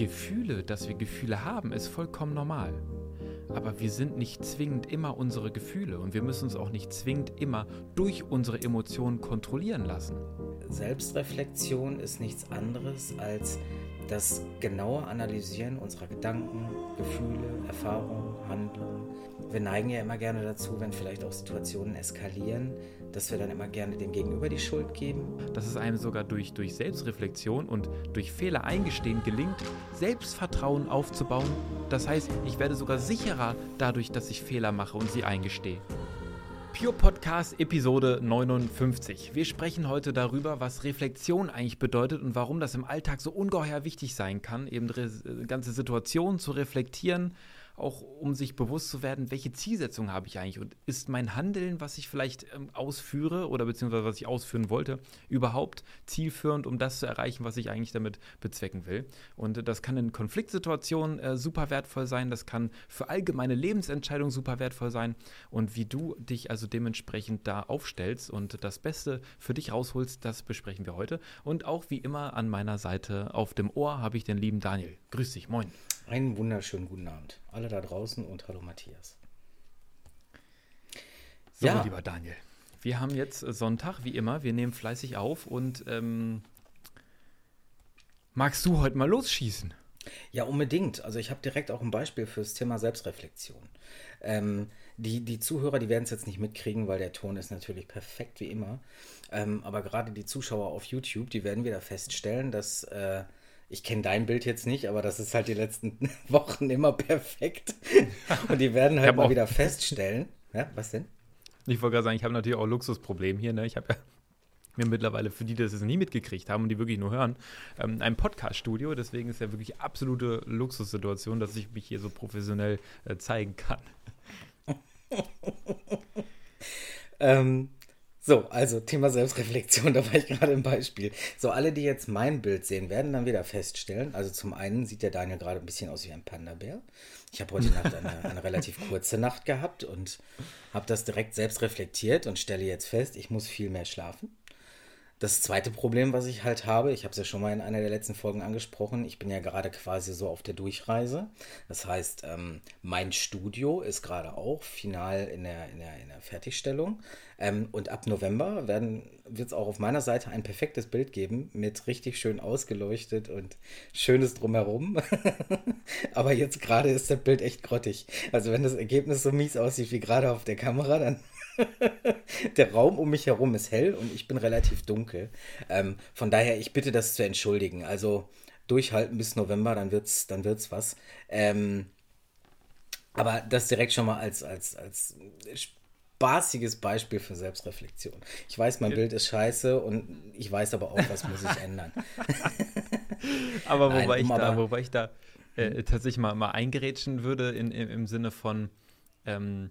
Gefühle, dass wir Gefühle haben, ist vollkommen normal. Aber wir sind nicht zwingend immer unsere Gefühle und wir müssen uns auch nicht zwingend immer durch unsere Emotionen kontrollieren lassen. Selbstreflexion ist nichts anderes als das genaue Analysieren unserer Gedanken, Gefühle, Erfahrungen, Handlungen. Wir neigen ja immer gerne dazu, wenn vielleicht auch Situationen eskalieren, dass wir dann immer gerne dem Gegenüber die Schuld geben. Dass es einem sogar durch, durch Selbstreflexion und durch Fehler eingestehen gelingt, Selbstvertrauen aufzubauen. Das heißt, ich werde sogar sicherer dadurch, dass ich Fehler mache und sie eingestehe. Pure Podcast Episode 59. Wir sprechen heute darüber, was Reflexion eigentlich bedeutet und warum das im Alltag so ungeheuer wichtig sein kann, eben ganze Situationen zu reflektieren, auch um sich bewusst zu werden, welche Zielsetzung habe ich eigentlich und ist mein Handeln, was ich vielleicht ähm, ausführe oder beziehungsweise was ich ausführen wollte, überhaupt zielführend, um das zu erreichen, was ich eigentlich damit bezwecken will. Und äh, das kann in Konfliktsituationen äh, super wertvoll sein, das kann für allgemeine Lebensentscheidungen super wertvoll sein und wie du dich also dementsprechend da aufstellst und das Beste für dich rausholst, das besprechen wir heute. Und auch wie immer an meiner Seite auf dem Ohr habe ich den lieben Daniel. Grüß dich, moin. Einen wunderschönen guten Abend. Alle da draußen und hallo Matthias. So, ja. lieber Daniel. Wir haben jetzt Sonntag, wie immer. Wir nehmen fleißig auf und ähm, magst du heute mal losschießen? Ja, unbedingt. Also ich habe direkt auch ein Beispiel fürs Thema Selbstreflexion. Ähm, die, die Zuhörer, die werden es jetzt nicht mitkriegen, weil der Ton ist natürlich perfekt wie immer. Ähm, aber gerade die Zuschauer auf YouTube, die werden wieder feststellen, dass äh, ich kenne dein Bild jetzt nicht, aber das ist halt die letzten Wochen immer perfekt. Und die werden halt mal wieder feststellen. Ja, was denn? Ich wollte gerade sagen, ich habe natürlich auch Luxusproblem hier. Ne? Ich habe ja mir mittlerweile, für die, die das nie mitgekriegt haben und die wirklich nur hören, ähm, ein Podcast-Studio. Deswegen ist ja wirklich absolute Luxussituation, dass ich mich hier so professionell äh, zeigen kann. ähm, so, also Thema Selbstreflexion, da war ich gerade im Beispiel. So, alle, die jetzt mein Bild sehen, werden dann wieder feststellen, also zum einen sieht der Daniel gerade ein bisschen aus wie ein Panda-Bär. Ich habe heute Nacht eine, eine relativ kurze Nacht gehabt und habe das direkt selbst reflektiert und stelle jetzt fest, ich muss viel mehr schlafen. Das zweite Problem, was ich halt habe, ich habe es ja schon mal in einer der letzten Folgen angesprochen, ich bin ja gerade quasi so auf der Durchreise. Das heißt, ähm, mein Studio ist gerade auch final in der, in der, in der Fertigstellung. Ähm, und ab November wird es auch auf meiner Seite ein perfektes Bild geben mit richtig schön ausgeleuchtet und schönes drumherum. Aber jetzt gerade ist das Bild echt grottig. Also wenn das Ergebnis so mies aussieht wie gerade auf der Kamera, dann der Raum um mich herum ist hell und ich bin relativ dunkel. Ähm, von daher, ich bitte das zu entschuldigen. Also durchhalten bis November, dann wird's, dann wird's was. Ähm, aber das direkt schon mal als, als, als spaßiges Beispiel für Selbstreflexion. Ich weiß, mein. Bild ist scheiße und ich weiß aber auch, was muss ich ändern. aber wobei Nein, um ich da, wobei ich da äh, tatsächlich mal, mal eingerätschen würde in, im, im Sinne von, ähm,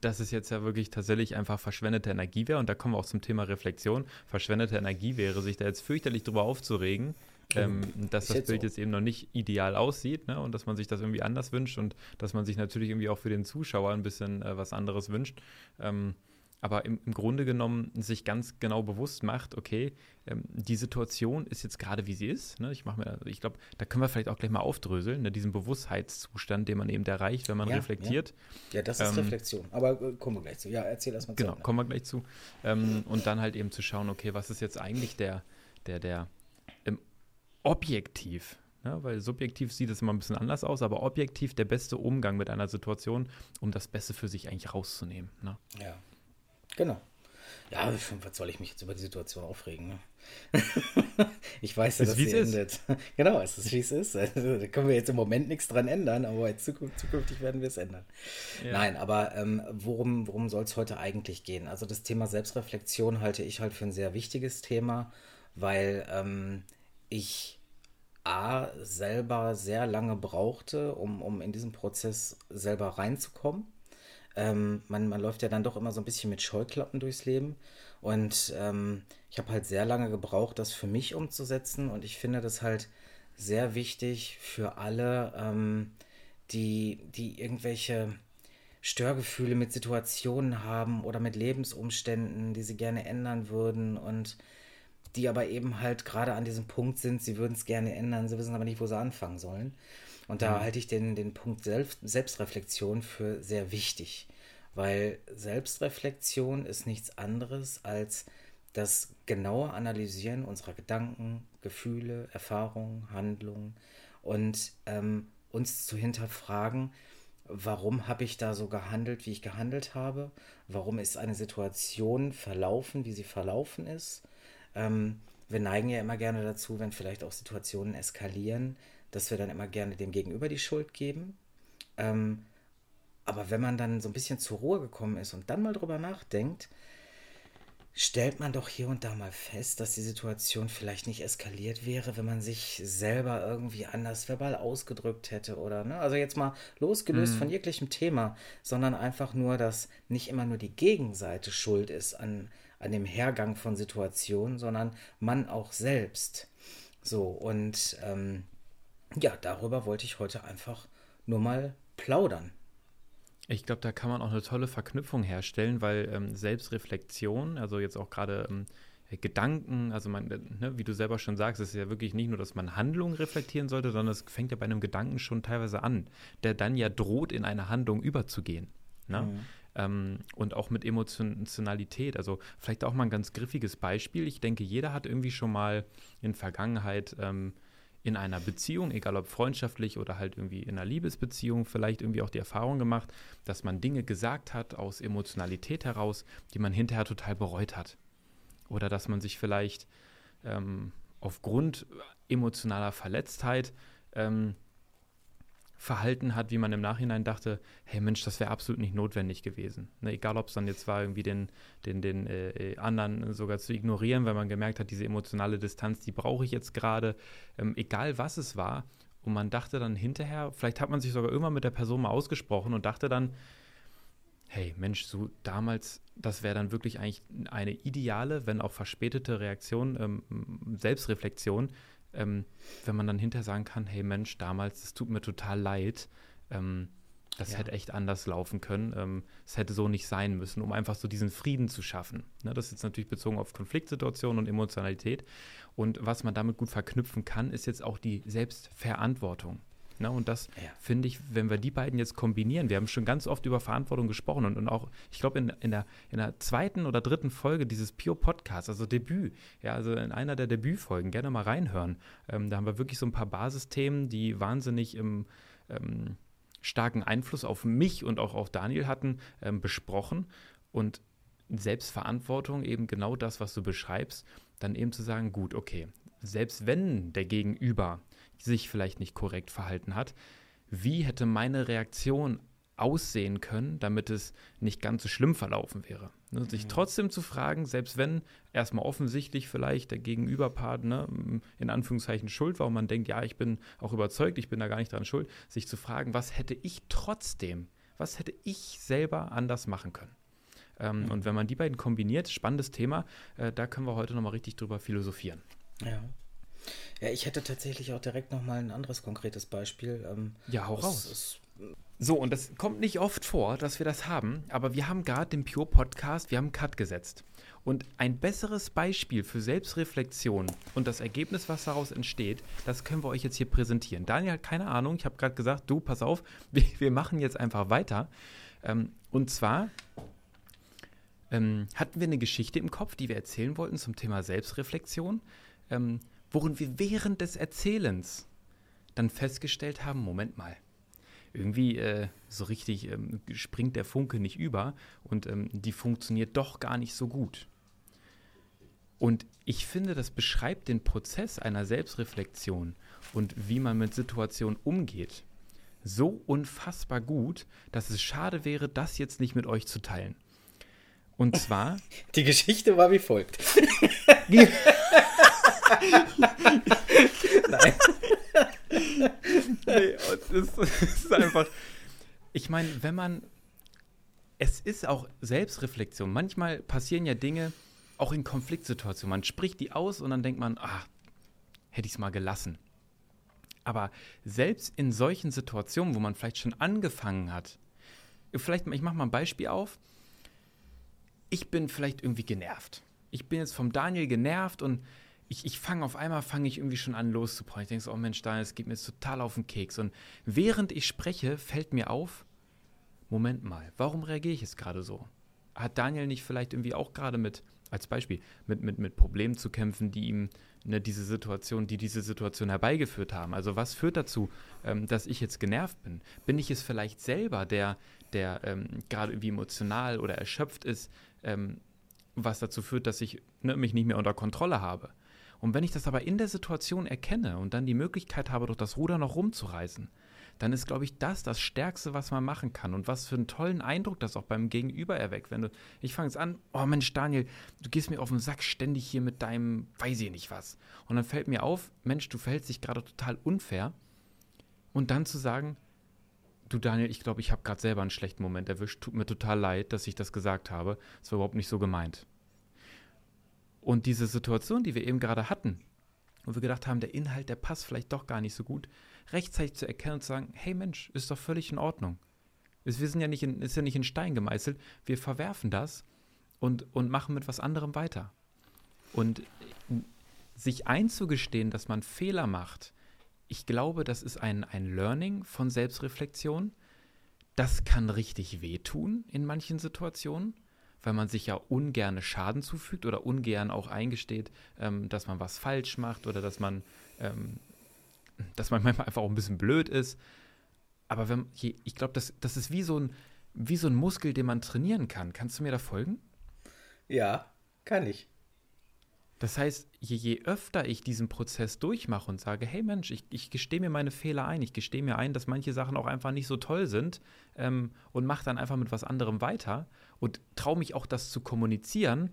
dass es jetzt ja wirklich tatsächlich einfach verschwendete Energie wäre. Und da kommen wir auch zum Thema Reflexion. Verschwendete Energie wäre, sich da jetzt fürchterlich drüber aufzuregen, ähm, dass das Bild so. jetzt eben noch nicht ideal aussieht ne? und dass man sich das irgendwie anders wünscht und dass man sich natürlich irgendwie auch für den Zuschauer ein bisschen äh, was anderes wünscht. Ähm, aber im, im, Grunde genommen sich ganz genau bewusst macht, okay, ähm, die Situation ist jetzt gerade wie sie ist. Ne? Ich mache mir, ich glaube, da können wir vielleicht auch gleich mal aufdröseln, ne? diesen Bewusstheitszustand, den man eben erreicht, wenn man ja, reflektiert. Ja. ja das ist ähm, Reflexion. Aber äh, kommen wir gleich zu. Ja, erzähl erst mal Genau, kommen wir gleich zu. Ähm, und dann halt eben zu schauen, okay, was ist jetzt eigentlich der, der, der ähm, objektiv ja, weil subjektiv sieht es immer ein bisschen anders aus, aber objektiv der beste Umgang mit einer Situation, um das Beste für sich eigentlich rauszunehmen. Ne? Ja, Genau. Ja, was soll ich mich jetzt über die Situation aufregen? Ne? ich weiß ja, dass sie endet. genau, es ist wie es ist. Also, da können wir jetzt im Moment nichts dran ändern, aber zukünftig werden wir es ändern. Ja. Nein, aber ähm, worum, worum soll es heute eigentlich gehen? Also das Thema Selbstreflexion halte ich halt für ein sehr wichtiges Thema, weil ähm, ich A selber sehr lange brauchte, um, um in diesen Prozess selber reinzukommen ähm, man, man läuft ja dann doch immer so ein bisschen mit Scheuklappen durchs Leben. Und ähm, ich habe halt sehr lange gebraucht, das für mich umzusetzen. Und ich finde das halt sehr wichtig für alle, ähm, die, die irgendwelche Störgefühle mit Situationen haben oder mit Lebensumständen, die sie gerne ändern würden. Und die aber eben halt gerade an diesem Punkt sind, sie würden es gerne ändern, sie wissen aber nicht, wo sie anfangen sollen. Und da mhm. halte ich den, den Punkt Selbst, Selbstreflexion für sehr wichtig, weil Selbstreflexion ist nichts anderes als das genaue Analysieren unserer Gedanken, Gefühle, Erfahrungen, Handlungen und ähm, uns zu hinterfragen, warum habe ich da so gehandelt, wie ich gehandelt habe, warum ist eine Situation verlaufen, wie sie verlaufen ist. Ähm, wir neigen ja immer gerne dazu, wenn vielleicht auch Situationen eskalieren, dass wir dann immer gerne dem Gegenüber die Schuld geben. Ähm, aber wenn man dann so ein bisschen zur Ruhe gekommen ist und dann mal drüber nachdenkt, stellt man doch hier und da mal fest, dass die Situation vielleicht nicht eskaliert wäre, wenn man sich selber irgendwie anders verbal ausgedrückt hätte oder, ne? Also jetzt mal losgelöst mhm. von jeglichem Thema, sondern einfach nur, dass nicht immer nur die Gegenseite schuld ist an, an dem Hergang von Situationen, sondern man auch selbst. So, und ähm, ja, darüber wollte ich heute einfach nur mal plaudern. Ich glaube, da kann man auch eine tolle Verknüpfung herstellen, weil ähm, Selbstreflexion, also jetzt auch gerade ähm, Gedanken, also man, äh, ne, wie du selber schon sagst, ist ja wirklich nicht nur, dass man Handlungen reflektieren sollte, sondern es fängt ja bei einem Gedanken schon teilweise an, der dann ja droht, in eine Handlung überzugehen. Ne? Mhm. Ähm, und auch mit Emotionalität. Also vielleicht auch mal ein ganz griffiges Beispiel. Ich denke, jeder hat irgendwie schon mal in Vergangenheit ähm, in einer Beziehung, egal ob freundschaftlich oder halt irgendwie in einer Liebesbeziehung, vielleicht irgendwie auch die Erfahrung gemacht, dass man Dinge gesagt hat aus Emotionalität heraus, die man hinterher total bereut hat. Oder dass man sich vielleicht ähm, aufgrund emotionaler Verletztheit ähm, verhalten hat, wie man im Nachhinein dachte, hey Mensch, das wäre absolut nicht notwendig gewesen. Ne, egal, ob es dann jetzt war, irgendwie den, den, den äh, äh, anderen sogar zu ignorieren, weil man gemerkt hat, diese emotionale Distanz, die brauche ich jetzt gerade, ähm, egal was es war. Und man dachte dann hinterher, vielleicht hat man sich sogar irgendwann mit der Person mal ausgesprochen und dachte dann, hey Mensch, so damals, das wäre dann wirklich eigentlich eine ideale, wenn auch verspätete Reaktion, ähm, Selbstreflexion, ähm, wenn man dann hinterher sagen kann, hey Mensch, damals, es tut mir total leid, ähm, das ja. hätte echt anders laufen können. Ähm, es hätte so nicht sein müssen, um einfach so diesen Frieden zu schaffen. Ne, das ist jetzt natürlich bezogen auf Konfliktsituationen und Emotionalität. Und was man damit gut verknüpfen kann, ist jetzt auch die Selbstverantwortung. Ne? Und das ja. finde ich, wenn wir die beiden jetzt kombinieren, wir haben schon ganz oft über Verantwortung gesprochen und, und auch, ich glaube, in, in, der, in der zweiten oder dritten Folge dieses Pure Podcasts, also Debüt, ja, also in einer der Debütfolgen, gerne mal reinhören. Ähm, da haben wir wirklich so ein paar Basisthemen, die wahnsinnig im ähm, starken Einfluss auf mich und auch auf Daniel hatten, ähm, besprochen. Und Selbstverantwortung, eben genau das, was du beschreibst, dann eben zu sagen, gut, okay, selbst wenn der Gegenüber sich vielleicht nicht korrekt verhalten hat, wie hätte meine Reaktion aussehen können, damit es nicht ganz so schlimm verlaufen wäre. Ne, sich mhm. trotzdem zu fragen, selbst wenn erstmal offensichtlich vielleicht der Gegenüberpart ne, in Anführungszeichen schuld war und man denkt, ja, ich bin auch überzeugt, ich bin da gar nicht dran schuld, sich zu fragen, was hätte ich trotzdem, was hätte ich selber anders machen können. Ähm, mhm. Und wenn man die beiden kombiniert, spannendes Thema, äh, da können wir heute nochmal richtig drüber philosophieren. Ja. Ja, ich hätte tatsächlich auch direkt nochmal ein anderes konkretes Beispiel. Ähm, ja, hau raus. So, und das kommt nicht oft vor, dass wir das haben, aber wir haben gerade den Pure Podcast, wir haben einen Cut gesetzt. Und ein besseres Beispiel für Selbstreflexion und das Ergebnis, was daraus entsteht, das können wir euch jetzt hier präsentieren. Daniel hat keine Ahnung, ich habe gerade gesagt, du, pass auf, wir, wir, machen jetzt einfach weiter. Ähm, und zwar ähm, hatten wir eine Geschichte im Kopf, die wir erzählen wollten zum Thema Selbstreflexion. Ähm, worin wir während des Erzählens dann festgestellt haben, Moment mal, irgendwie äh, so richtig ähm, springt der Funke nicht über und ähm, die funktioniert doch gar nicht so gut. Und ich finde, das beschreibt den Prozess einer Selbstreflexion und wie man mit Situationen umgeht so unfassbar gut, dass es schade wäre, das jetzt nicht mit euch zu teilen. Und zwar. Die Geschichte war wie folgt. Nein. nee, das ist einfach. Ich meine, wenn man. Es ist auch Selbstreflexion. Manchmal passieren ja Dinge auch in Konfliktsituationen. Man spricht die aus und dann denkt man, ah, hätte ich es mal gelassen. Aber selbst in solchen Situationen, wo man vielleicht schon angefangen hat, vielleicht, ich mache mal ein Beispiel auf. Ich bin vielleicht irgendwie genervt. Ich bin jetzt vom Daniel genervt und ich, ich fange auf einmal, fange ich irgendwie schon an loszubräunen. Ich denke so, oh Mensch, Daniel, es geht mir jetzt total auf den Keks. Und während ich spreche, fällt mir auf, Moment mal, warum reagiere ich jetzt gerade so? Hat Daniel nicht vielleicht irgendwie auch gerade mit, als Beispiel, mit, mit, mit Problemen zu kämpfen, die ihm ne, diese Situation, die diese Situation herbeigeführt haben? Also was führt dazu, ähm, dass ich jetzt genervt bin? Bin ich es vielleicht selber, der, der ähm, gerade irgendwie emotional oder erschöpft ist, ähm, was dazu führt, dass ich ne, mich nicht mehr unter Kontrolle habe? Und wenn ich das aber in der Situation erkenne und dann die Möglichkeit habe, durch das Ruder noch rumzureißen, dann ist, glaube ich, das das Stärkste, was man machen kann. Und was für einen tollen Eindruck das auch beim Gegenüber erweckt. Wenn du, ich fange es an, oh Mensch, Daniel, du gehst mir auf den Sack ständig hier mit deinem, weiß ich nicht was. Und dann fällt mir auf, Mensch, du verhältst dich gerade total unfair. Und dann zu sagen, du Daniel, ich glaube, ich habe gerade selber einen schlechten Moment erwischt. Tut mir total leid, dass ich das gesagt habe. Es war überhaupt nicht so gemeint. Und diese Situation, die wir eben gerade hatten, wo wir gedacht haben, der Inhalt, der passt vielleicht doch gar nicht so gut, rechtzeitig zu erkennen und zu sagen, hey Mensch, ist doch völlig in Ordnung. Wir sind ja nicht in, ist ja nicht in Stein gemeißelt. Wir verwerfen das und, und machen mit was anderem weiter. Und sich einzugestehen, dass man Fehler macht, ich glaube, das ist ein, ein Learning von Selbstreflexion. Das kann richtig wehtun in manchen Situationen weil man sich ja ungern Schaden zufügt oder ungern auch eingesteht, ähm, dass man was falsch macht oder dass man, ähm, dass man manchmal einfach auch ein bisschen blöd ist. Aber wenn, ich glaube, das, das ist wie so, ein, wie so ein Muskel, den man trainieren kann. Kannst du mir da folgen? Ja, kann ich. Das heißt, je, je öfter ich diesen Prozess durchmache und sage, hey Mensch, ich, ich gestehe mir meine Fehler ein, ich gestehe mir ein, dass manche Sachen auch einfach nicht so toll sind ähm, und mache dann einfach mit was anderem weiter und traue mich auch, das zu kommunizieren,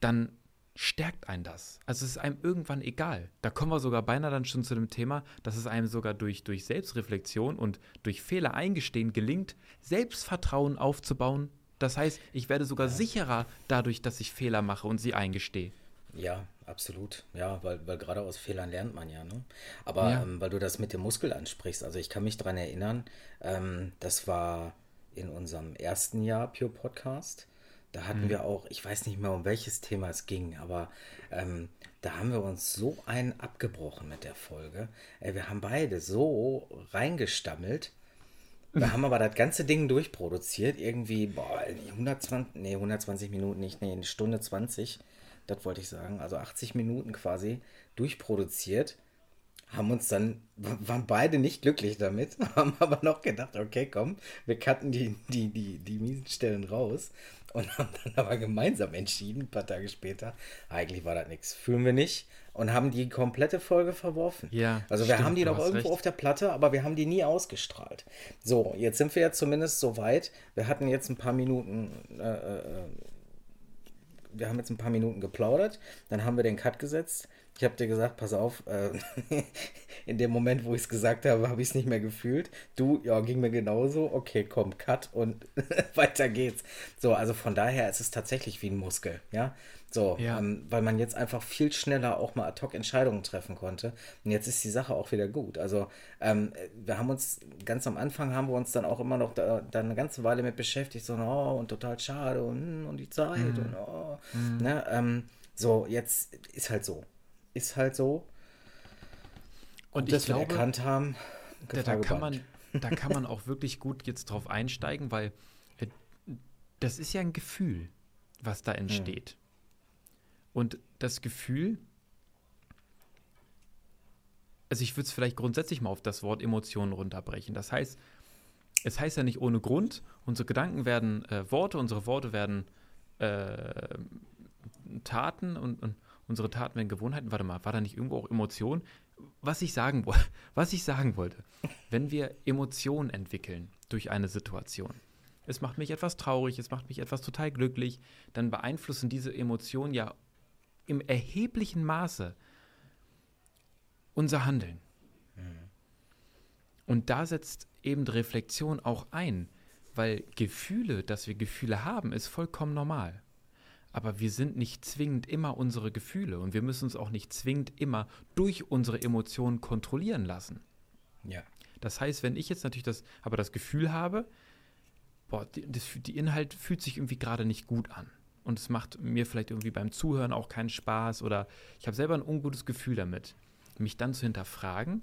dann stärkt einen das. Also es ist einem irgendwann egal. Da kommen wir sogar beinahe dann schon zu dem Thema, dass es einem sogar durch, durch Selbstreflexion und durch Fehler eingestehen gelingt, Selbstvertrauen aufzubauen. Das heißt, ich werde sogar sicherer dadurch, dass ich Fehler mache und sie eingestehe. Ja, absolut. Ja, weil, weil gerade aus Fehlern lernt man ja. Ne? Aber ja. ähm, weil du das mit dem Muskel ansprichst, also ich kann mich daran erinnern, ähm, das war in unserem ersten Jahr Pure Podcast. Da hatten mhm. wir auch, ich weiß nicht mehr, um welches Thema es ging, aber ähm, da haben wir uns so einen abgebrochen mit der Folge. Ey, wir haben beide so reingestammelt. Wir haben aber das ganze Ding durchproduziert. Irgendwie, boah, 120, nee, 120 Minuten nicht, nee, eine Stunde 20 das wollte ich sagen, also 80 Minuten quasi durchproduziert, haben uns dann, waren beide nicht glücklich damit, haben aber noch gedacht, okay, komm, wir cutten die, die, die, die miesen Stellen raus und haben dann aber gemeinsam entschieden, ein paar Tage später, eigentlich war das nichts, fühlen wir nicht und haben die komplette Folge verworfen. Ja. Also wir stimmt, haben die noch irgendwo recht. auf der Platte, aber wir haben die nie ausgestrahlt. So, jetzt sind wir ja zumindest so weit. Wir hatten jetzt ein paar Minuten äh, äh wir haben jetzt ein paar Minuten geplaudert, dann haben wir den Cut gesetzt. Ich habe dir gesagt, pass auf, äh, in dem Moment, wo ich es gesagt habe, habe ich es nicht mehr gefühlt. Du, ja, ging mir genauso. Okay, komm, Cut und weiter geht's. So, also von daher ist es tatsächlich wie ein Muskel, ja. So, ja. Ähm, weil man jetzt einfach viel schneller auch mal ad hoc Entscheidungen treffen konnte. Und jetzt ist die Sache auch wieder gut. Also, ähm, wir haben uns ganz am Anfang haben wir uns dann auch immer noch da, da eine ganze Weile mit beschäftigt, so, oh, und total schade und, hm, und die Zeit mhm. und oh. Mhm. Ne, ähm, so, jetzt ist halt so. Ist halt so. Und, und dass glaube, wir erkannt haben, da, da kann man, da kann man auch wirklich gut jetzt drauf einsteigen, weil äh, das ist ja ein Gefühl, was da entsteht. Und das Gefühl, also ich würde es vielleicht grundsätzlich mal auf das Wort Emotionen runterbrechen. Das heißt, es heißt ja nicht ohne Grund, unsere Gedanken werden äh, Worte, unsere Worte werden äh, Taten und, und, unsere Taten werden Gewohnheiten. Warte mal, war da nicht irgendwo auch Emotion? Was ich sagen, was ich sagen wollte, wenn wir Emotionen entwickeln durch eine Situation, es macht mich etwas traurig, es macht mich etwas total glücklich, dann beeinflussen diese Emotionen ja im erheblichen Maße unser Handeln. Mhm. Und da setzt eben die Reflexion auch ein, weil Gefühle, dass wir Gefühle haben, ist vollkommen normal. Aber wir sind nicht zwingend immer unsere Gefühle und wir müssen uns auch nicht zwingend immer durch unsere Emotionen kontrollieren lassen. Ja. Das heißt, wenn ich jetzt natürlich das, aber das Gefühl habe, boah, die, das, die Inhalt fühlt sich irgendwie gerade nicht gut an und es macht mir vielleicht irgendwie beim Zuhören auch keinen Spaß oder ich habe selber ein ungutes Gefühl damit, mich dann zu hinterfragen,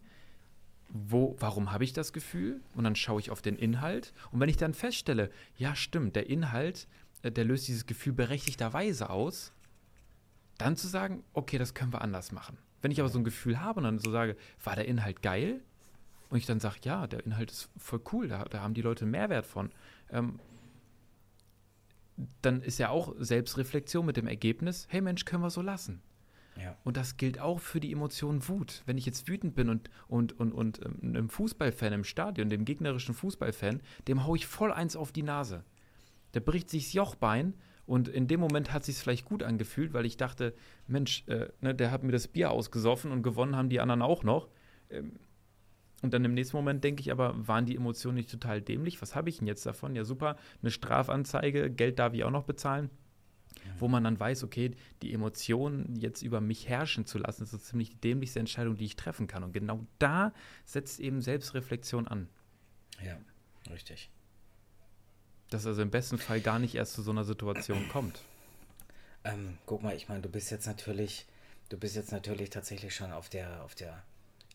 wo, warum habe ich das Gefühl? Und dann schaue ich auf den Inhalt. Und wenn ich dann feststelle, ja, stimmt, der Inhalt, äh, der löst dieses Gefühl berechtigterweise aus, dann zu sagen, okay, das können wir anders machen. Wenn ich aber so ein Gefühl habe und dann so sage, war der Inhalt geil? Und ich dann sage, ja, der Inhalt ist voll cool, da, da haben die Leute einen Mehrwert von. Ähm, dann ist ja auch Selbstreflexion mit dem Ergebnis, hey Mensch, können wir so lassen. Ja. Und das gilt auch für die Emotion Wut. Wenn ich jetzt wütend bin und, und, und, und ähm, einem Fußballfan im Stadion, dem gegnerischen Fußballfan, dem haue ich voll eins auf die Nase. Der bricht sich das Jochbein und in dem Moment hat sich vielleicht gut angefühlt, weil ich dachte, Mensch, äh, ne, der hat mir das Bier ausgesoffen und gewonnen haben die anderen auch noch. Ähm, und dann im nächsten Moment denke ich aber, waren die Emotionen nicht total dämlich? Was habe ich denn jetzt davon? Ja, super, eine Strafanzeige, Geld darf ich auch noch bezahlen. Wo man dann weiß, okay, die Emotionen jetzt über mich herrschen zu lassen, ist so ziemlich die dämlichste Entscheidung, die ich treffen kann. Und genau da setzt eben Selbstreflexion an. Ja, richtig. Dass also im besten Fall gar nicht erst zu so einer Situation kommt. Ähm, guck mal, ich meine, du bist jetzt natürlich, du bist jetzt natürlich tatsächlich schon auf der, auf der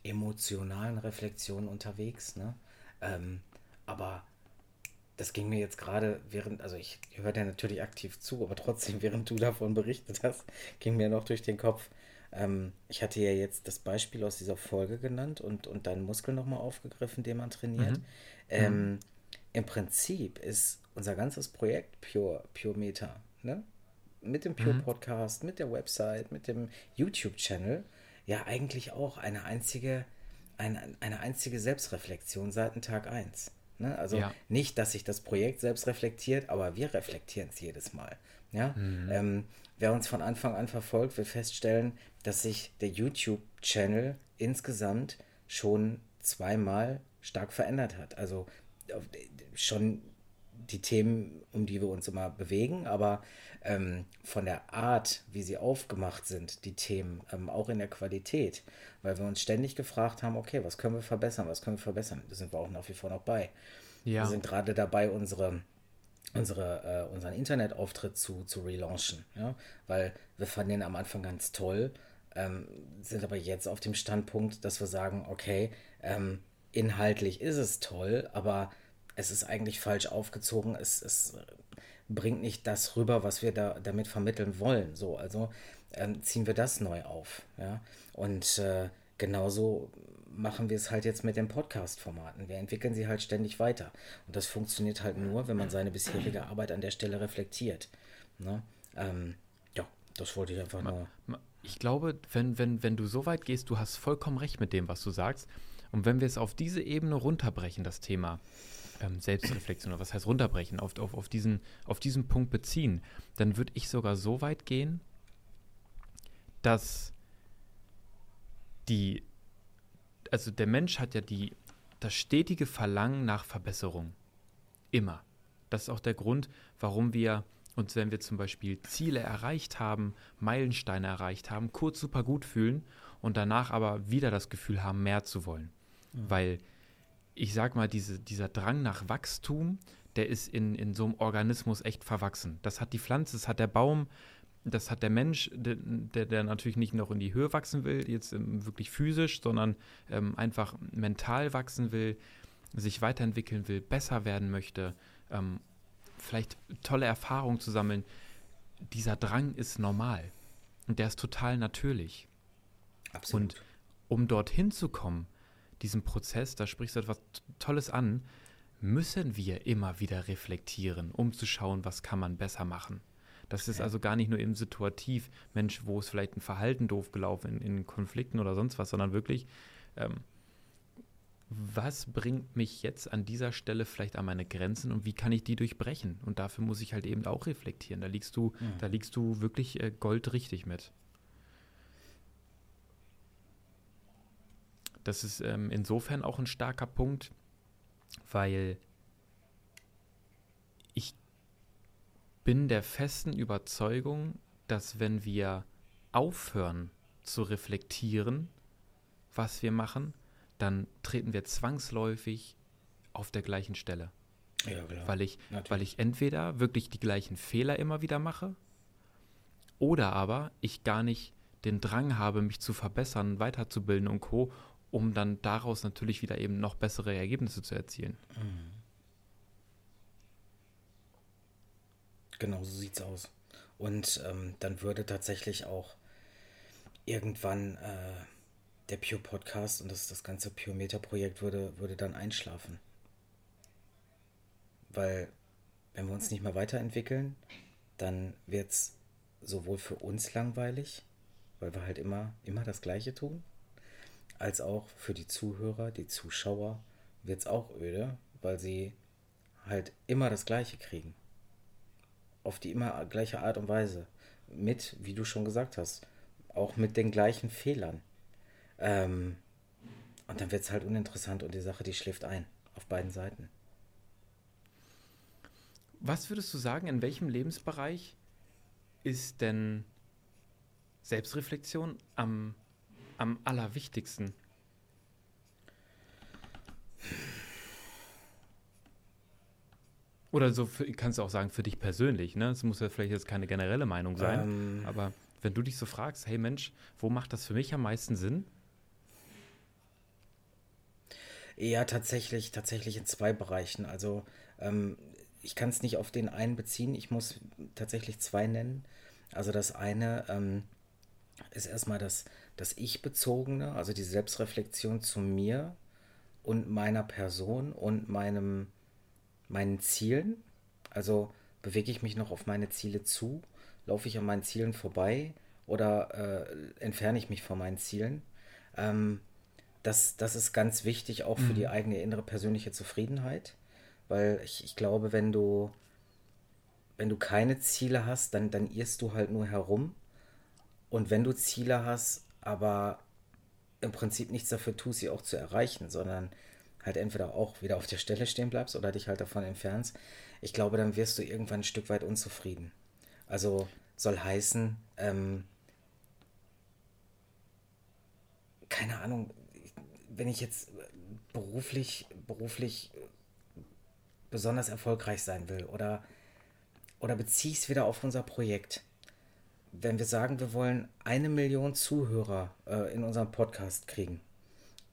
emotionalen Reflexion unterwegs, ne? Ähm, aber das ging mir jetzt gerade während, also ich höre dir natürlich aktiv zu, aber trotzdem, während du davon berichtet hast, ging mir noch durch den Kopf. Ähm, ich hatte ja jetzt das Beispiel aus dieser Folge genannt und, und deinen Muskel nochmal aufgegriffen, den man trainiert. Mhm. Ähm, mhm. Im Prinzip ist unser ganzes Projekt Pure, Pure Meta, ne? Mit dem Pure mhm. Podcast, mit der Website, mit dem YouTube-Channel, ja eigentlich auch eine einzige, eine, eine einzige Selbstreflexion seit Tag 1. Ne? Also ja. nicht, dass sich das Projekt selbst reflektiert, aber wir reflektieren es jedes Mal. Ja? Mhm. Ähm, wer uns von Anfang an verfolgt, wird feststellen, dass sich der YouTube-Channel insgesamt schon zweimal stark verändert hat. Also schon die Themen, um die wir uns immer bewegen, aber ähm, von der Art, wie sie aufgemacht sind, die Themen, ähm, auch in der Qualität, weil wir uns ständig gefragt haben, okay, was können wir verbessern, was können wir verbessern, da sind wir auch nach wie vor noch bei. Ja. Wir sind gerade dabei, unsere unsere, äh, unseren Internetauftritt zu, zu relaunchen. Ja? Weil wir fanden den am Anfang ganz toll, ähm, sind aber jetzt auf dem Standpunkt, dass wir sagen, okay, ähm, inhaltlich ist es toll, aber es ist eigentlich falsch aufgezogen. Es, es bringt nicht das rüber, was wir da damit vermitteln wollen. So, also ähm, ziehen wir das neu auf. Ja? Und äh, genauso machen wir es halt jetzt mit den Podcast-Formaten. Wir entwickeln sie halt ständig weiter. Und das funktioniert halt nur, wenn man seine bisherige Arbeit an der Stelle reflektiert. Ne? Ähm, ja, das wollte ich einfach nur. Ich glaube, wenn, wenn, wenn du so weit gehst, du hast vollkommen recht mit dem, was du sagst. Und wenn wir es auf diese Ebene runterbrechen, das Thema, ähm, Selbstreflexion oder was heißt runterbrechen, auf, auf, auf, diesen, auf diesen Punkt beziehen, dann würde ich sogar so weit gehen, dass die, also der Mensch hat ja die, das stetige Verlangen nach Verbesserung. Immer. Das ist auch der Grund, warum wir uns, wenn wir zum Beispiel Ziele erreicht haben, Meilensteine erreicht haben, kurz super gut fühlen und danach aber wieder das Gefühl haben, mehr zu wollen. Mhm. Weil ich sag mal, diese, dieser Drang nach Wachstum, der ist in, in so einem Organismus echt verwachsen. Das hat die Pflanze, das hat der Baum, das hat der Mensch, der, der, der natürlich nicht noch in die Höhe wachsen will, jetzt wirklich physisch, sondern ähm, einfach mental wachsen will, sich weiterentwickeln will, besser werden möchte, ähm, vielleicht tolle Erfahrungen zu sammeln. Dieser Drang ist normal und der ist total natürlich. Absolut. Und um dorthin zu kommen, diesem Prozess, da sprichst du etwas Tolles an, müssen wir immer wieder reflektieren, um zu schauen, was kann man besser machen. Das ist also gar nicht nur eben situativ, Mensch, wo ist vielleicht ein Verhalten doof gelaufen in, in Konflikten oder sonst was, sondern wirklich, ähm, was bringt mich jetzt an dieser Stelle vielleicht an meine Grenzen und wie kann ich die durchbrechen? Und dafür muss ich halt eben auch reflektieren. Da liegst du, mhm. da liegst du wirklich äh, goldrichtig mit. Das ist ähm, insofern auch ein starker Punkt, weil ich bin der festen Überzeugung, dass wenn wir aufhören zu reflektieren, was wir machen, dann treten wir zwangsläufig auf der gleichen Stelle. Ja, klar. Weil ich, weil ich entweder wirklich die gleichen Fehler immer wieder mache, Oder aber ich gar nicht den Drang habe, mich zu verbessern, weiterzubilden und Co., um dann daraus natürlich wieder eben noch bessere Ergebnisse zu erzielen. Genau so sieht's aus. Und ähm, dann würde tatsächlich auch irgendwann äh, der Pure Podcast und das, das ganze Pure Meta Projekt würde, würde dann einschlafen. Weil wenn wir uns nicht mehr weiterentwickeln, dann wird es sowohl für uns langweilig, weil wir halt immer, immer das Gleiche tun, als auch für die Zuhörer, die Zuschauer wird es auch öde, weil sie halt immer das Gleiche kriegen. Auf die immer gleiche Art und Weise. Mit, wie du schon gesagt hast, auch mit den gleichen Fehlern. Ähm, und dann wird es halt uninteressant und die Sache, die schläft ein. Auf beiden Seiten. Was würdest du sagen, in welchem Lebensbereich ist denn Selbstreflexion am, am allerwichtigsten? Oder so für, kannst du auch sagen, für dich persönlich, ne? Es muss ja vielleicht jetzt keine generelle Meinung sein, Ähm. aber wenn du dich so fragst, hey Mensch, wo macht das für mich am meisten Sinn? Ja, tatsächlich, tatsächlich in zwei Bereichen. Also ähm, ich kann es nicht auf den einen beziehen, ich muss tatsächlich zwei nennen. Also das eine ähm, ist erstmal das, das Ich-Bezogene, also die Selbstreflexion zu mir und meiner Person und meinem, meinen Zielen. Also bewege ich mich noch auf meine Ziele zu, laufe ich an meinen Zielen vorbei oder äh, entferne ich mich von meinen Zielen. Ähm, das, das ist ganz wichtig auch für die eigene innere persönliche Zufriedenheit, weil ich, ich glaube, wenn du, wenn du keine Ziele hast, dann, dann irrst du halt nur herum. Und wenn du Ziele hast, aber im Prinzip nichts dafür tust, sie auch zu erreichen, sondern halt entweder auch wieder auf der Stelle stehen bleibst oder dich halt davon entfernst, ich glaube, dann wirst du irgendwann ein Stück weit unzufrieden. Also soll heißen, ähm, keine Ahnung, wenn ich jetzt beruflich, beruflich besonders erfolgreich sein will oder, oder beziehe es wieder auf unser Projekt. Wenn wir sagen, wir wollen eine Million Zuhörer äh, in unserem Podcast kriegen,